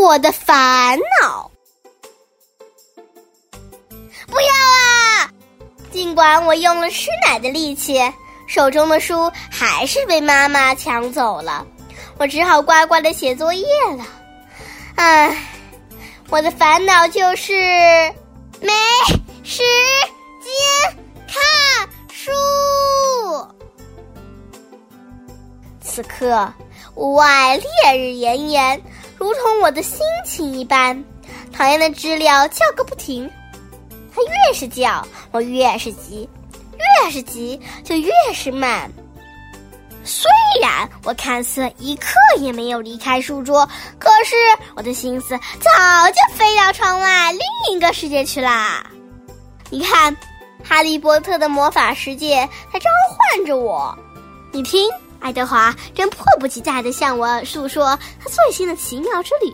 我的烦恼。不要啊！尽管我用了吃奶的力气，手中的书还是被妈妈抢走了。我只好乖乖的写作业了。唉，我的烦恼就是没时间看书。此刻，屋外烈日炎炎，如同我的心情一般。讨厌的知了叫个不停，它越是叫，我越是急，越是急就越是慢。虽然我看似一刻也没有离开书桌，可是我的心思早就飞到窗外另一个世界去啦。你看，哈利波特的魔法世界在召唤着我。你听，爱德华正迫不及待地向我诉说他最新的奇妙之旅。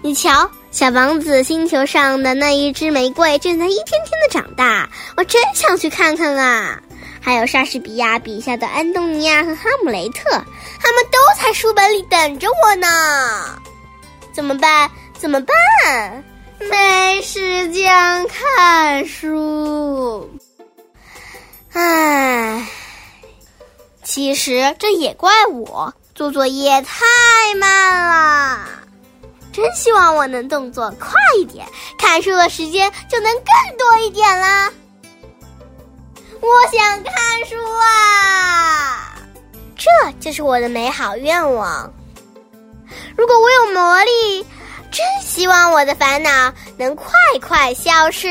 你瞧，小王子星球上的那一支玫瑰正在一天天的长大，我真想去看看啊！还有莎士比亚笔下的安东尼娅和哈姆雷特，他们都在书本里等着我呢。怎么办？怎么办？没时间看书。唉，其实这也怪我做作业太慢了。真希望我能动作快一点，看书的时间就能更多一点啦。我想看书啊！这就是我的美好愿望。如果我有魔力，真希望我的烦恼能快快消失。